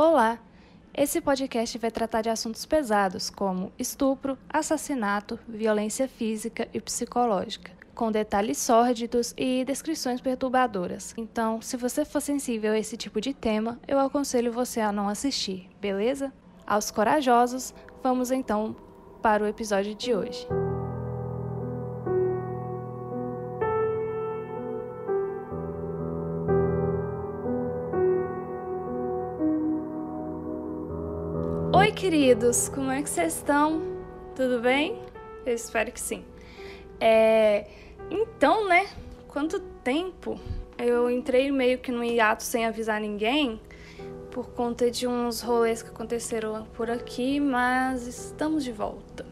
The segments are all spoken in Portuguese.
Olá! Esse podcast vai tratar de assuntos pesados como estupro, assassinato, violência física e psicológica, com detalhes sórdidos e descrições perturbadoras. Então, se você for sensível a esse tipo de tema, eu aconselho você a não assistir, beleza? Aos corajosos, vamos então para o episódio de hoje. Queridos, como é que vocês estão? Tudo bem? Eu espero que sim. É... Então, né? Quanto tempo? Eu entrei meio que no hiato sem avisar ninguém por conta de uns rolês que aconteceram por aqui, mas estamos de volta.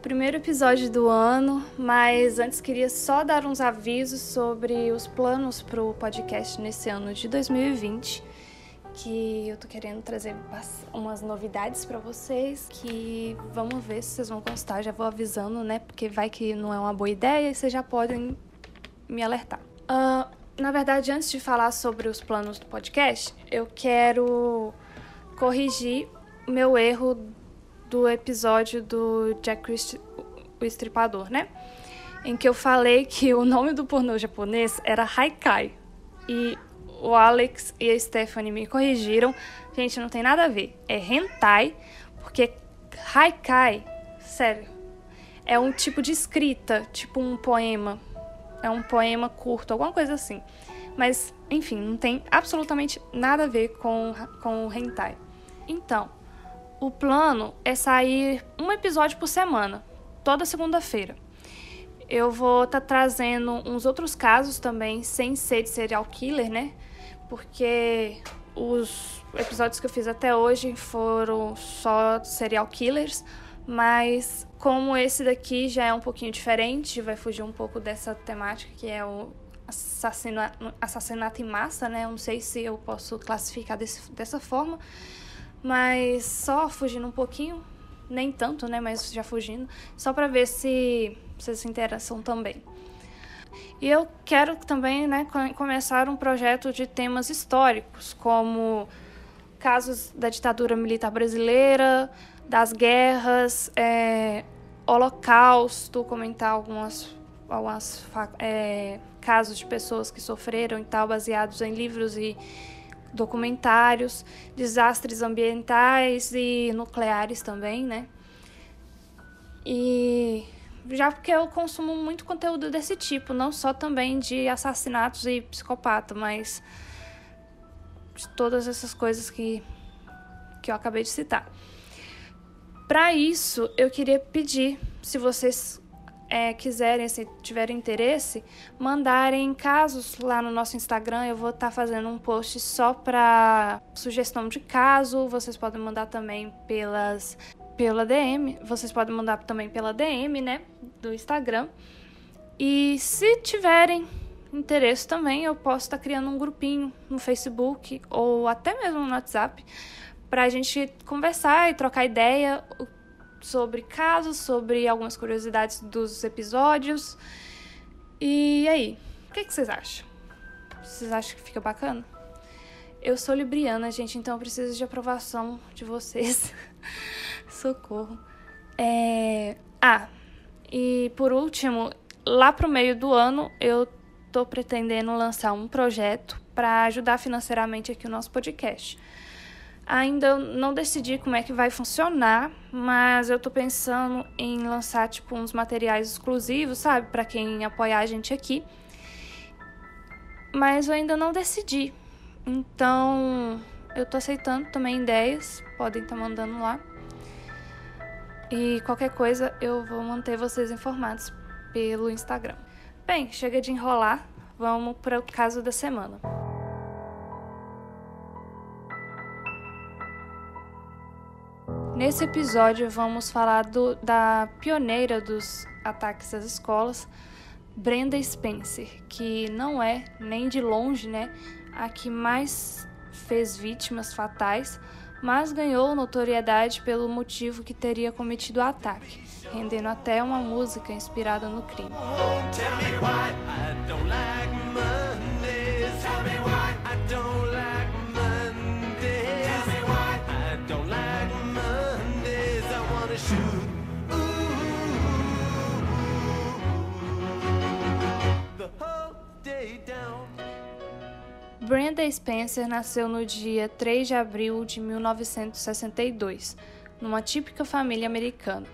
Primeiro episódio do ano, mas antes queria só dar uns avisos sobre os planos para o podcast nesse ano de 2020 que eu tô querendo trazer umas novidades para vocês que vamos ver se vocês vão gostar. Já vou avisando, né? Porque vai que não é uma boa ideia e vocês já podem me alertar. Uh, na verdade, antes de falar sobre os planos do podcast, eu quero corrigir meu erro do episódio do Jack o Estripador, né? Em que eu falei que o nome do pornô japonês era Haikai. E o Alex e a Stephanie me corrigiram. Gente, não tem nada a ver. É hentai, porque haikai, sério, é um tipo de escrita, tipo um poema. É um poema curto, alguma coisa assim. Mas, enfim, não tem absolutamente nada a ver com, com o hentai. Então, o plano é sair um episódio por semana, toda segunda-feira. Eu vou estar tá trazendo uns outros casos também, sem ser de serial killer, né? Porque os episódios que eu fiz até hoje foram só serial killers, mas como esse daqui já é um pouquinho diferente, vai fugir um pouco dessa temática que é o assassinato, assassinato em massa, né? Eu não sei se eu posso classificar desse, dessa forma, mas só fugindo um pouquinho, nem tanto, né? Mas já fugindo, só para ver se vocês se interessam também. E eu quero também né, começar um projeto de temas históricos, como casos da ditadura militar brasileira, das guerras, é, holocausto, comentar algumas, algumas é, casos de pessoas que sofreram e tal, baseados em livros e documentários, desastres ambientais e nucleares também, né? E já porque eu consumo muito conteúdo desse tipo, não só também de assassinatos e psicopata, mas de todas essas coisas que, que eu acabei de citar. Para isso, eu queria pedir, se vocês é, quiserem, se tiverem interesse, mandarem casos lá no nosso Instagram. Eu vou estar tá fazendo um post só para sugestão de caso. Vocês podem mandar também pelas pela DM. Vocês podem mandar também pela DM, né? Do Instagram. E se tiverem interesse também, eu posso estar criando um grupinho no Facebook ou até mesmo no WhatsApp para a gente conversar e trocar ideia sobre casos, sobre algumas curiosidades dos episódios. E aí, o que, que vocês acham? Vocês acham que fica bacana? Eu sou libriana, gente, então eu preciso de aprovação de vocês. Socorro. É... Ah, e por último, lá pro meio do ano eu tô pretendendo lançar um projeto para ajudar financeiramente aqui o nosso podcast. Ainda não decidi como é que vai funcionar, mas eu tô pensando em lançar tipo uns materiais exclusivos, sabe, para quem apoiar a gente aqui. Mas eu ainda não decidi. Então, eu tô aceitando também ideias, podem estar tá mandando lá. E qualquer coisa eu vou manter vocês informados pelo Instagram. Bem, chega de enrolar, vamos para o caso da semana. Nesse episódio vamos falar do, da pioneira dos ataques às escolas, Brenda Spencer, que não é nem de longe, né, a que mais fez vítimas fatais, mas ganhou notoriedade pelo motivo que teria cometido o ataque, rendendo até uma música inspirada no crime. day down. Brenda Spencer nasceu no dia 3 de abril de 1962, numa típica família americana.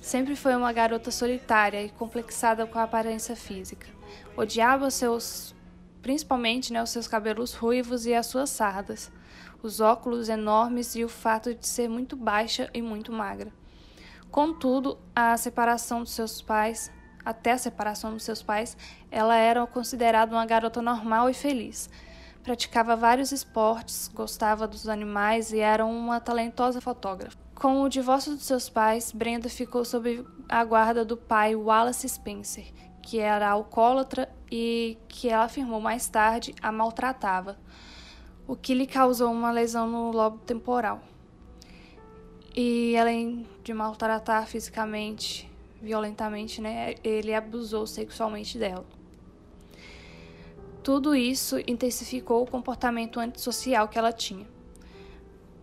Sempre foi uma garota solitária e complexada com a aparência física. Odiava seus, principalmente né, os seus cabelos ruivos e as suas sardas, os óculos enormes e o fato de ser muito baixa e muito magra. Contudo, a separação dos seus pais até a separação dos seus pais, ela era considerada uma garota normal e feliz. Praticava vários esportes, gostava dos animais e era uma talentosa fotógrafa. Com o divórcio dos seus pais, Brenda ficou sob a guarda do pai Wallace Spencer, que era alcoólatra e que ela afirmou mais tarde a maltratava, o que lhe causou uma lesão no lobo temporal. E além de maltratar fisicamente violentamente, né, ele abusou sexualmente dela. Tudo isso intensificou o comportamento antissocial que ela tinha.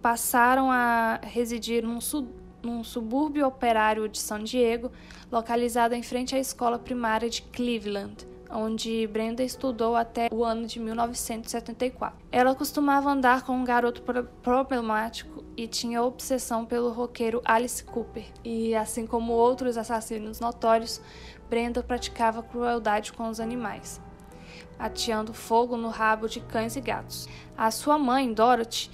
Passaram a residir num, su num subúrbio operário de San Diego, localizado em frente à escola primária de Cleveland, onde Brenda estudou até o ano de 1974. Ela costumava andar com um garoto problemático e tinha obsessão pelo roqueiro Alice Cooper. E assim como outros assassinos notórios, Brenda praticava crueldade com os animais, ateando fogo no rabo de cães e gatos. A sua mãe, Dorothy,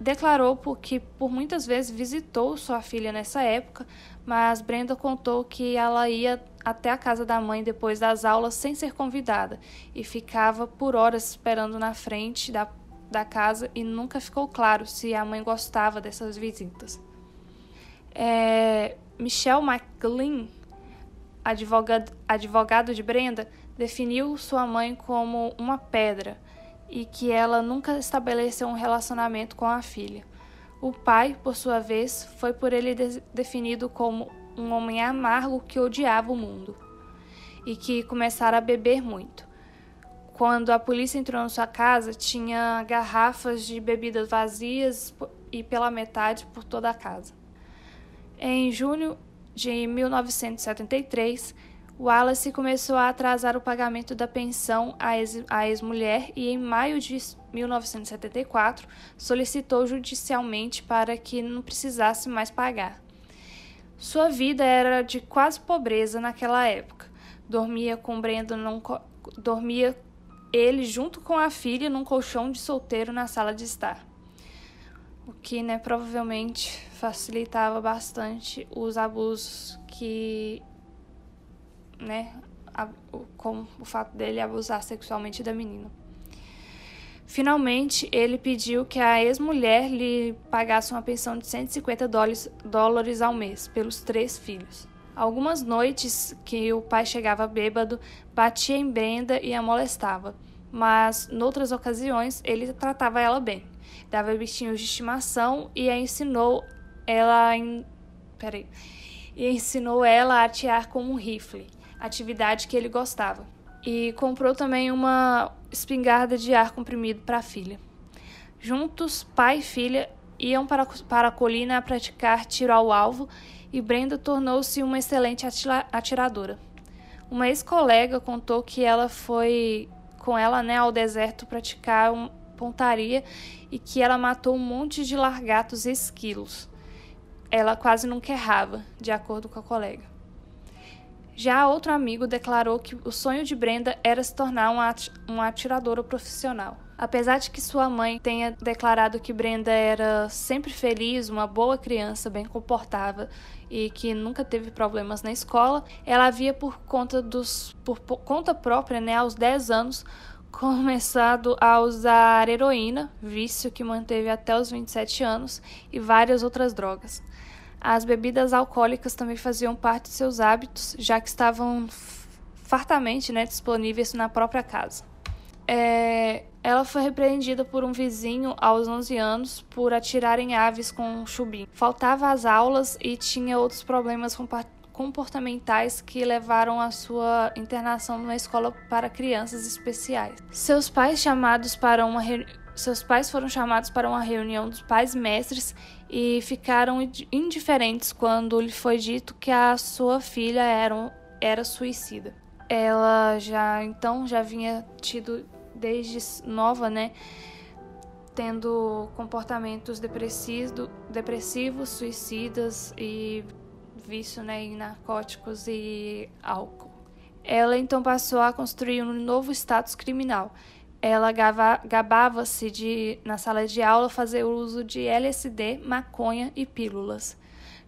declarou que por muitas vezes visitou sua filha nessa época, mas Brenda contou que ela ia até a casa da mãe depois das aulas sem ser convidada e ficava por horas esperando na frente da, da casa e nunca ficou claro se a mãe gostava dessas visitas. É, Michelle McLean, advogado, advogado de Brenda, definiu sua mãe como uma pedra e que ela nunca estabeleceu um relacionamento com a filha. O pai, por sua vez, foi por ele de definido como um homem amargo que odiava o mundo e que começara a beber muito. Quando a polícia entrou na sua casa, tinha garrafas de bebidas vazias e pela metade por toda a casa. Em junho de 1973, Wallace começou a atrasar o pagamento da pensão à ex-mulher e, em maio de 1974, solicitou judicialmente para que não precisasse mais pagar. Sua vida era de quase pobreza naquela época. Dormia com Brenda num dormia ele junto com a filha num colchão de solteiro na sala de estar. O que, né, provavelmente facilitava bastante os abusos que né, com o fato dele abusar sexualmente da menina. Finalmente, ele pediu que a ex-mulher lhe pagasse uma pensão de 150 dólares ao mês pelos três filhos. Algumas noites que o pai chegava bêbado, batia em Brenda e a molestava, mas noutras ocasiões ele tratava ela bem, dava bichinhos de estimação e a ensinou ela em... Peraí. E ensinou ela a atear com um rifle atividade que ele gostava. E comprou também uma espingarda de ar comprimido para a filha. Juntos, pai e filha iam para, para a colina a praticar tiro ao alvo e Brenda tornou-se uma excelente atiradora. Uma ex-colega contou que ela foi com ela né, ao deserto praticar um, pontaria e que ela matou um monte de largatos e esquilos. Ela quase nunca errava, de acordo com a colega. Já outro amigo declarou que o sonho de Brenda era se tornar uma atiradora profissional. Apesar de que sua mãe tenha declarado que Brenda era sempre feliz, uma boa criança, bem comportada e que nunca teve problemas na escola, ela havia por conta dos por, por conta própria, né, aos 10 anos, começado a usar heroína, vício que manteve até os 27 anos, e várias outras drogas. As bebidas alcoólicas também faziam parte de seus hábitos, já que estavam fartamente né, disponíveis na própria casa. É, ela foi repreendida por um vizinho aos 11 anos por atirar em aves com um chubim. Faltava às aulas e tinha outros problemas comportamentais que levaram à sua internação numa escola para crianças especiais. Seus pais chamados para uma seus pais foram chamados para uma reunião dos pais mestres e ficaram indiferentes quando lhe foi dito que a sua filha era, era suicida. Ela já então já vinha tido desde nova, né, tendo comportamentos depressivos, suicidas e vício né, em narcóticos e álcool. Ela então passou a construir um novo status criminal. Ela gabava-se de, na sala de aula, fazer uso de LSD, maconha e pílulas.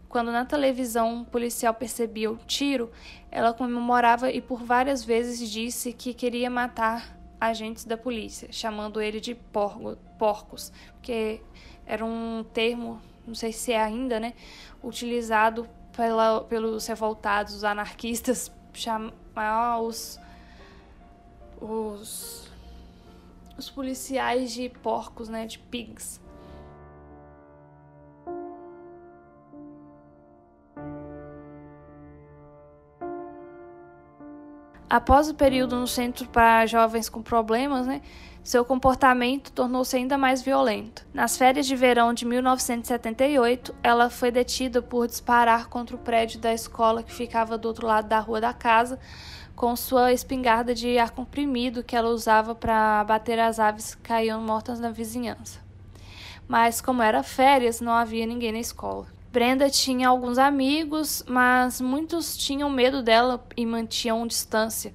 Quando na televisão um policial percebia o tiro, ela comemorava e por várias vezes disse que queria matar agentes da polícia, chamando ele de porcos, porque era um termo, não sei se é ainda, né, utilizado pela, pelos revoltados anarquistas chamar os, os, os policiais de porcos, né, de pigs. Após o período no centro para jovens com problemas, né, seu comportamento tornou-se ainda mais violento. Nas férias de verão de 1978, ela foi detida por disparar contra o prédio da escola que ficava do outro lado da rua da casa, com sua espingarda de ar comprimido que ela usava para bater as aves que caíam mortas na vizinhança. Mas, como era férias, não havia ninguém na escola. Brenda tinha alguns amigos, mas muitos tinham medo dela e mantinham distância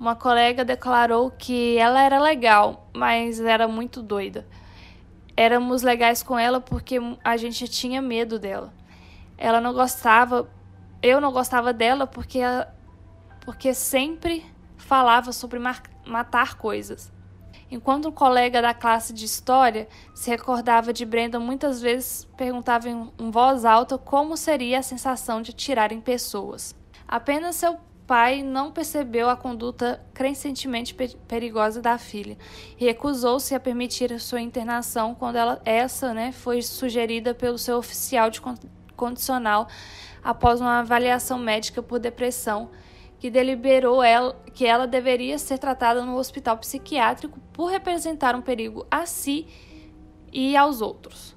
uma colega declarou que ela era legal, mas era muito doida. Éramos legais com ela porque a gente tinha medo dela. Ela não gostava, eu não gostava dela porque, porque sempre falava sobre matar coisas. Enquanto um colega da classe de história se recordava de Brenda, muitas vezes perguntava em voz alta como seria a sensação de atirar em pessoas. Apenas seu pai não percebeu a conduta crescentemente perigosa da filha e recusou-se a permitir a sua internação quando ela, essa né, foi sugerida pelo seu oficial de condicional após uma avaliação médica por depressão que deliberou ela, que ela deveria ser tratada no hospital psiquiátrico por representar um perigo a si e aos outros.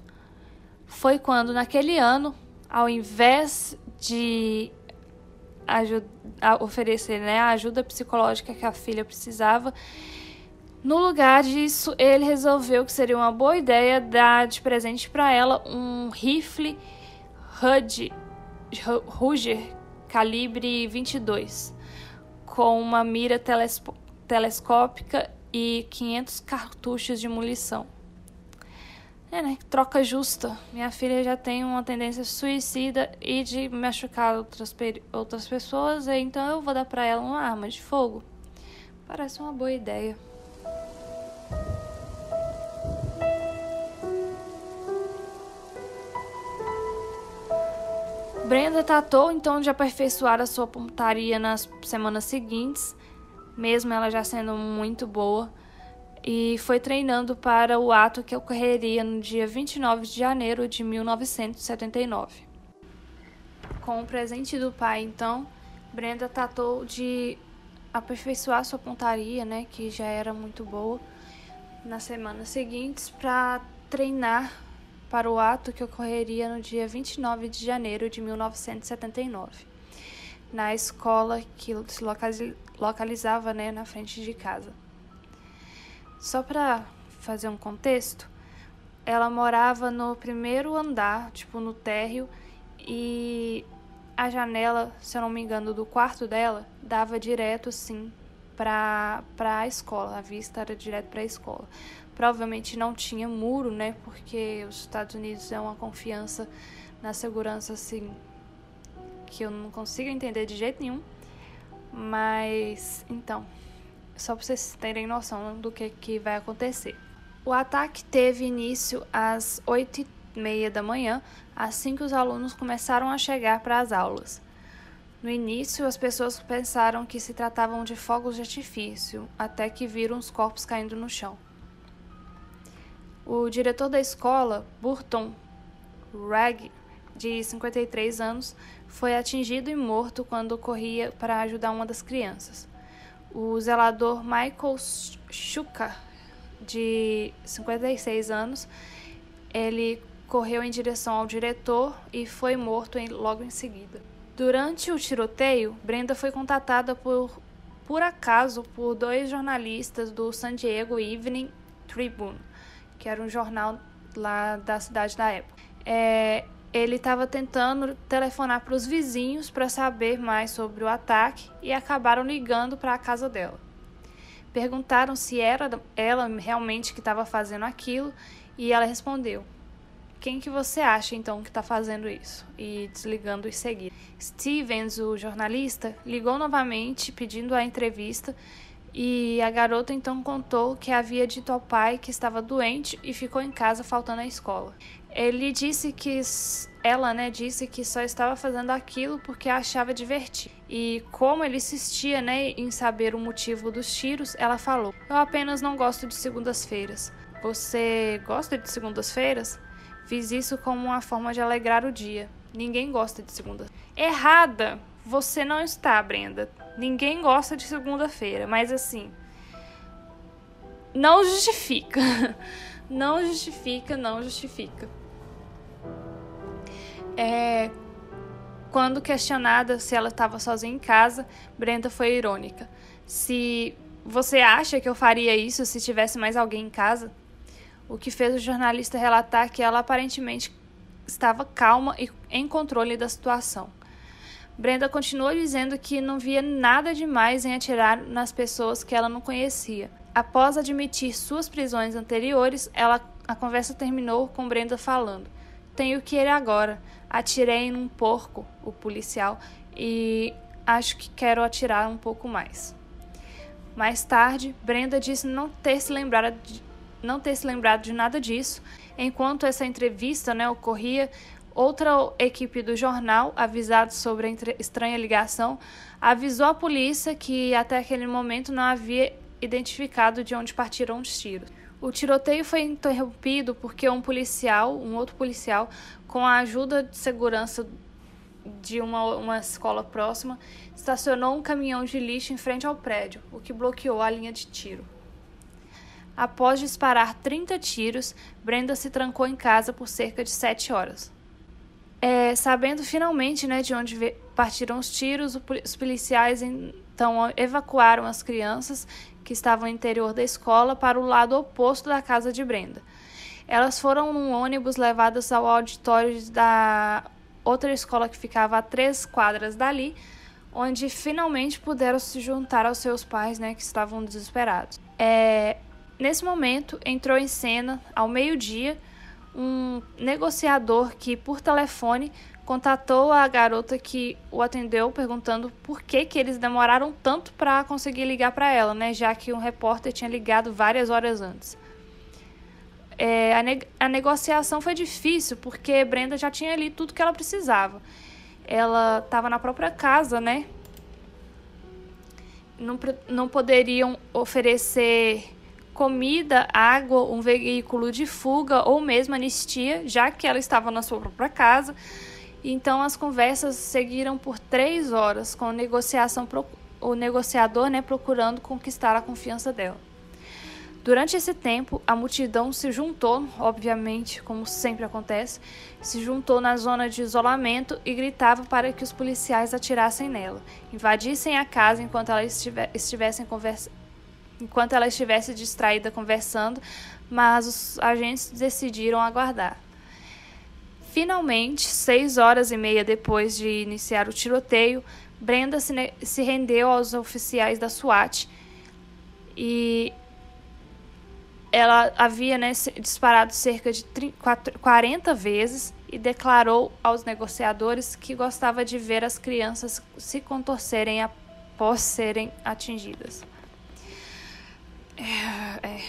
Foi quando, naquele ano, ao invés de oferecer né, a ajuda psicológica que a filha precisava. No lugar disso, ele resolveu que seria uma boa ideia dar de presente para ela um rifle HUD, Ruger calibre 22, com uma mira telescópica e 500 cartuchos de munição. É, né? Troca justa. Minha filha já tem uma tendência suicida e de machucar outras, outras pessoas, então eu vou dar pra ela uma arma de fogo. Parece uma boa ideia. Brenda tratou então de aperfeiçoar a sua pontaria nas semanas seguintes, mesmo ela já sendo muito boa e foi treinando para o ato que ocorreria no dia 29 de janeiro de 1979. Com o presente do pai, então, Brenda tratou de aperfeiçoar sua pontaria, né, que já era muito boa, nas semanas seguintes para treinar para o ato que ocorreria no dia 29 de janeiro de 1979, na escola que se localizava né, na frente de casa. Só para fazer um contexto, ela morava no primeiro andar, tipo no térreo, e a janela, se eu não me engano, do quarto dela dava direto assim para a escola. A vista era direto para a escola. Provavelmente não tinha muro, né? Porque os Estados Unidos é uma confiança na segurança assim que eu não consigo entender de jeito nenhum. Mas então, só para vocês terem noção do que, que vai acontecer. O ataque teve início às 8 e meia da manhã, assim que os alunos começaram a chegar para as aulas. No início, as pessoas pensaram que se tratavam de fogos de artifício, até que viram os corpos caindo no chão. O diretor da escola, Burton Ragg, de 53 anos, foi atingido e morto quando corria para ajudar uma das crianças. O zelador Michael Schuka, de 56 anos, ele correu em direção ao diretor e foi morto em, logo em seguida. Durante o tiroteio, Brenda foi contatada por por acaso por dois jornalistas do San Diego Evening Tribune, que era um jornal lá da cidade da época. É, ele estava tentando telefonar para os vizinhos para saber mais sobre o ataque e acabaram ligando para a casa dela. Perguntaram se era ela realmente que estava fazendo aquilo e ela respondeu: Quem que você acha então que está fazendo isso? E desligando em seguida. Stevens, o jornalista, ligou novamente pedindo a entrevista e a garota então contou que havia dito ao pai que estava doente e ficou em casa faltando à escola. Ele disse que ela, né, disse que só estava fazendo aquilo porque achava divertido. E como ele insistia, né, em saber o motivo dos tiros, ela falou: "Eu apenas não gosto de segundas-feiras. Você gosta de segundas-feiras? Fiz isso como uma forma de alegrar o dia. Ninguém gosta de segunda. Errada. Você não está, Brenda. Ninguém gosta de segunda-feira, mas assim, não justifica. Não justifica, não justifica. É, quando questionada se ela estava sozinha em casa, Brenda foi irônica. Se você acha que eu faria isso se tivesse mais alguém em casa? O que fez o jornalista relatar que ela aparentemente estava calma e em controle da situação. Brenda continuou dizendo que não via nada demais em atirar nas pessoas que ela não conhecia. Após admitir suas prisões anteriores, ela, a conversa terminou com Brenda falando: Tenho que ir agora. Atirei num porco, o policial, e acho que quero atirar um pouco mais. Mais tarde, Brenda disse não ter se lembrado de, não ter se lembrado de nada disso. Enquanto essa entrevista né, ocorria, outra equipe do jornal, avisada sobre a estranha ligação, avisou a polícia que até aquele momento não havia identificado de onde partiram os tiros. O tiroteio foi interrompido porque um policial, um outro policial, com a ajuda de segurança de uma, uma escola próxima, estacionou um caminhão de lixo em frente ao prédio, o que bloqueou a linha de tiro. Após disparar 30 tiros, Brenda se trancou em casa por cerca de 7 horas. É, sabendo finalmente né, de onde partiram os tiros, os policiais então evacuaram as crianças que estavam no interior da escola, para o lado oposto da casa de Brenda. Elas foram num ônibus levadas ao auditório da outra escola que ficava a três quadras dali, onde finalmente puderam se juntar aos seus pais, né, que estavam desesperados. É, nesse momento, entrou em cena, ao meio-dia, um negociador que, por telefone, contatou a garota que o atendeu perguntando por que, que eles demoraram tanto para conseguir ligar para ela, né? Já que um repórter tinha ligado várias horas antes. É, a, ne a negociação foi difícil porque Brenda já tinha ali tudo que ela precisava. Ela estava na própria casa, né? Não, não poderiam oferecer comida, água, um veículo de fuga ou mesmo anistia, já que ela estava na sua própria casa. Então as conversas seguiram por três horas, com negociação, o negociador né, procurando conquistar a confiança dela. Durante esse tempo, a multidão se juntou, obviamente, como sempre acontece, se juntou na zona de isolamento e gritava para que os policiais atirassem nela, invadissem a casa enquanto ela estivessem conversa... enquanto ela estivesse distraída conversando, mas os agentes decidiram aguardar. Finalmente, seis horas e meia depois de iniciar o tiroteio, Brenda se, se rendeu aos oficiais da SWAT e ela havia né, disparado cerca de 40 vezes e declarou aos negociadores que gostava de ver as crianças se contorcerem após serem atingidas. É, é.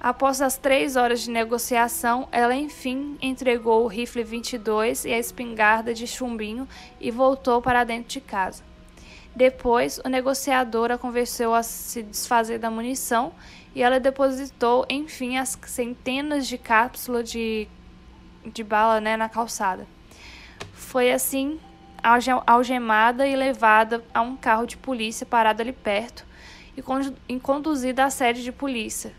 Após as três horas de negociação, ela enfim entregou o rifle 22 e a espingarda de chumbinho e voltou para dentro de casa. Depois, o negociador a convenceu a se desfazer da munição e ela depositou, enfim, as centenas de cápsulas de, de bala né, na calçada. Foi assim algemada e levada a um carro de polícia parado ali perto e conduzida à sede de polícia,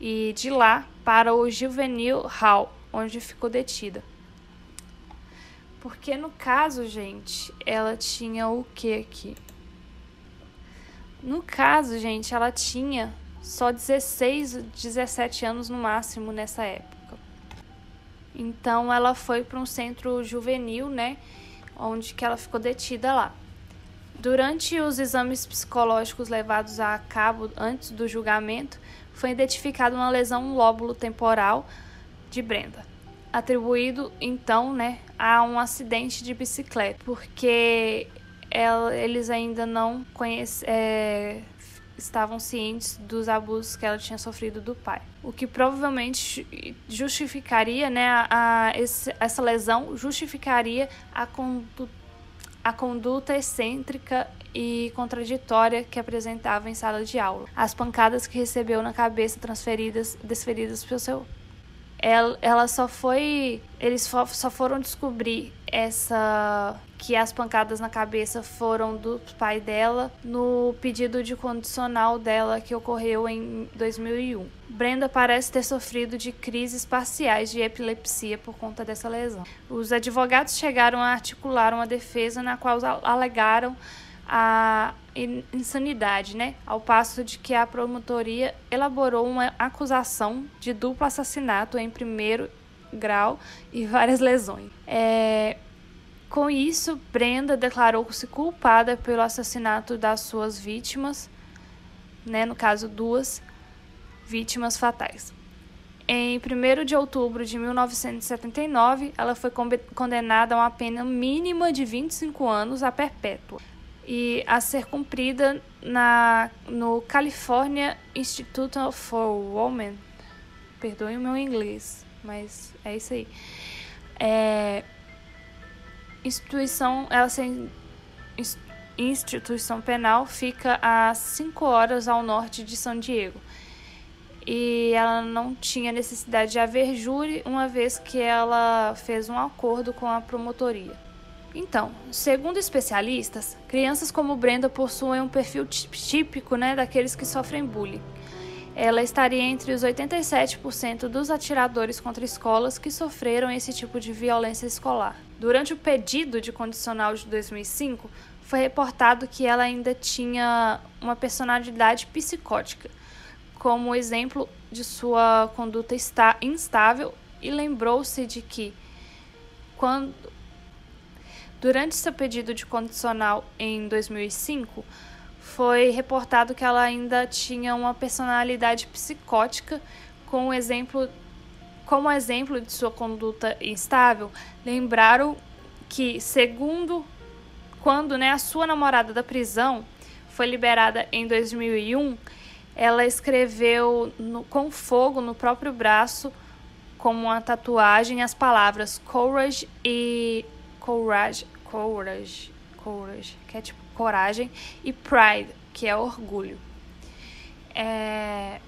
e de lá para o Juvenil Hall, onde ficou detida. Porque no caso, gente, ela tinha o que aqui? No caso, gente, ela tinha só 16, 17 anos no máximo nessa época. Então ela foi para um centro juvenil, né, onde que ela ficou detida lá. Durante os exames psicológicos levados a cabo antes do julgamento, foi identificada uma lesão no lóbulo temporal de Brenda, atribuído então, né, a um acidente de bicicleta, porque ela, eles ainda não conhece, é, estavam cientes dos abusos que ela tinha sofrido do pai, o que provavelmente justificaria, né, a, a esse, essa lesão justificaria a conduta, a conduta excêntrica e contraditória que apresentava em sala de aula, as pancadas que recebeu na cabeça transferidas, desferidas pelo seu ela, ela só foi. Eles só foram descobrir essa. que as pancadas na cabeça foram do pai dela no pedido de condicional dela que ocorreu em 2001. Brenda parece ter sofrido de crises parciais de epilepsia por conta dessa lesão. Os advogados chegaram a articular uma defesa na qual alegaram a insanidade, né? Ao passo de que a promotoria elaborou uma acusação de duplo assassinato em primeiro grau e várias lesões. É... Com isso, Brenda declarou-se culpada pelo assassinato das suas vítimas, né? No caso, duas vítimas fatais. Em 1 de outubro de 1979, ela foi condenada a uma pena mínima de 25 anos a perpétua e a ser cumprida na, no California Institute for Women. Perdoem o meu inglês, mas é isso aí. É, instituição, ela sem, instituição penal fica a 5 horas ao norte de São Diego. E ela não tinha necessidade de haver júri, uma vez que ela fez um acordo com a promotoria. Então, segundo especialistas, crianças como Brenda possuem um perfil típico né, daqueles que sofrem bullying. Ela estaria entre os 87% dos atiradores contra escolas que sofreram esse tipo de violência escolar. Durante o pedido de condicional de 2005, foi reportado que ela ainda tinha uma personalidade psicótica, como exemplo de sua conduta instável, e lembrou-se de que, quando Durante seu pedido de condicional em 2005, foi reportado que ela ainda tinha uma personalidade psicótica, com exemplo, como exemplo de sua conduta instável, lembraram que, segundo quando né, a sua namorada da prisão foi liberada em 2001, ela escreveu no, com fogo no próprio braço, como uma tatuagem, as palavras courage e courage, courage, courage, que é tipo coragem, e pride, que é orgulho. É...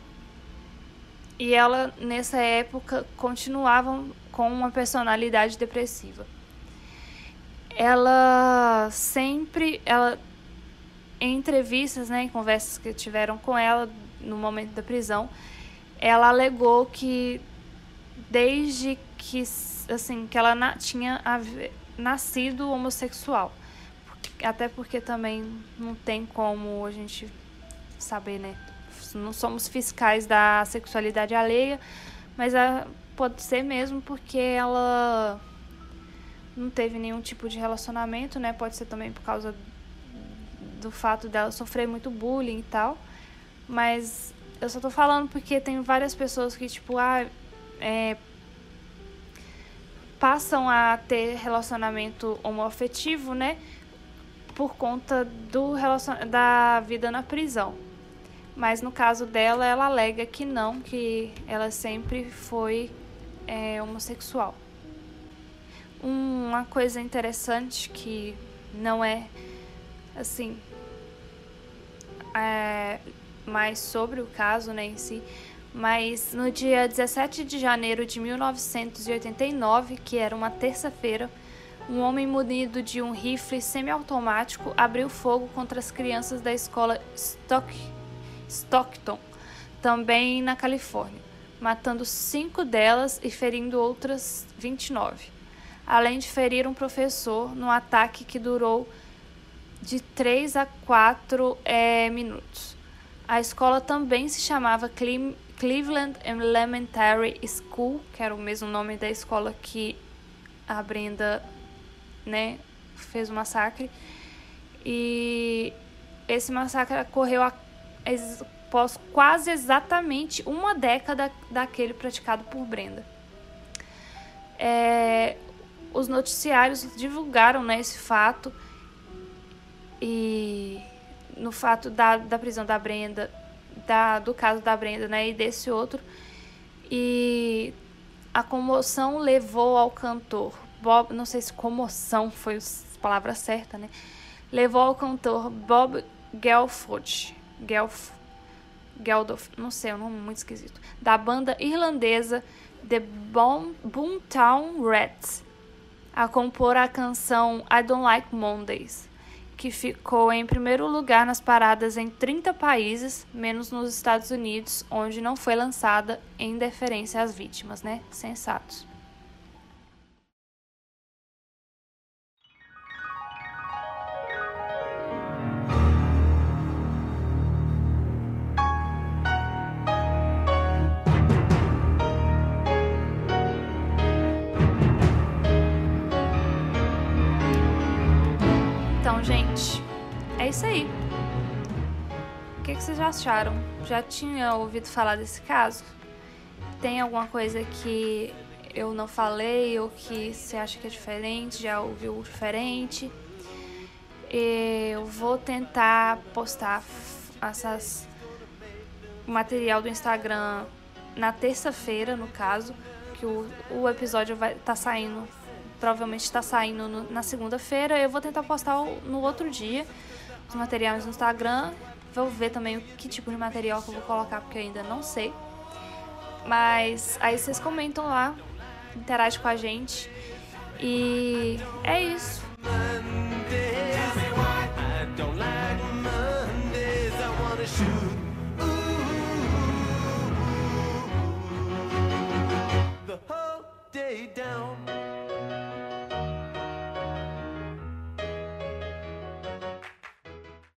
E ela, nessa época, continuava com uma personalidade depressiva. Ela sempre, ela, em entrevistas, né, em conversas que tiveram com ela no momento da prisão, ela alegou que desde que, assim, que ela na, tinha nascido homossexual. Até porque também não tem como a gente saber, né? Não somos fiscais da sexualidade alheia, mas a, pode ser mesmo porque ela não teve nenhum tipo de relacionamento, né? Pode ser também por causa do fato dela sofrer muito bullying e tal. Mas eu só tô falando porque tem várias pessoas que, tipo, ah, é, passam a ter relacionamento homoafetivo, né? Por conta do relacion... da vida na prisão. Mas no caso dela, ela alega que não, que ela sempre foi é, homossexual. Uma coisa interessante que não é assim é, mais sobre o caso né, em si, mas no dia 17 de janeiro de 1989, que era uma terça-feira, um homem munido de um rifle semiautomático abriu fogo contra as crianças da escola Stock, Stockton, também na Califórnia, matando cinco delas e ferindo outras 29, além de ferir um professor num ataque que durou de 3 a 4 é, minutos. A escola também se chamava Cle Cleveland Elementary School, que era o mesmo nome da escola que a Brenda né, fez o massacre. E esse massacre ocorreu após quase exatamente uma década daquele praticado por Brenda. É, os noticiários divulgaram né, esse fato e no fato da, da prisão da Brenda, da, do caso da Brenda né, e desse outro. E a comoção levou ao cantor Bob, não sei se comoção foi a palavra certa, né? Levou ao cantor Bob Geldof, Gelf, Geldof, não sei, é um nome muito esquisito, da banda irlandesa The Boomtown Rats, a compor a canção I Don't Like Mondays, que ficou em primeiro lugar nas paradas em 30 países, menos nos Estados Unidos, onde não foi lançada em deferência às vítimas, né? Sensatos. Acharam? Já tinha ouvido falar desse caso? Tem alguma coisa que eu não falei ou que você acha que é diferente? Já ouviu diferente? Eu vou tentar postar essas material do Instagram na terça-feira, no caso, que o, o episódio vai tá saindo, provavelmente está saindo no, na segunda-feira. Eu vou tentar postar no outro dia os materiais no Instagram. Vou ver também que tipo de material que eu vou colocar, porque eu ainda não sei. Mas aí vocês comentam lá, interage com a gente. E é isso. down.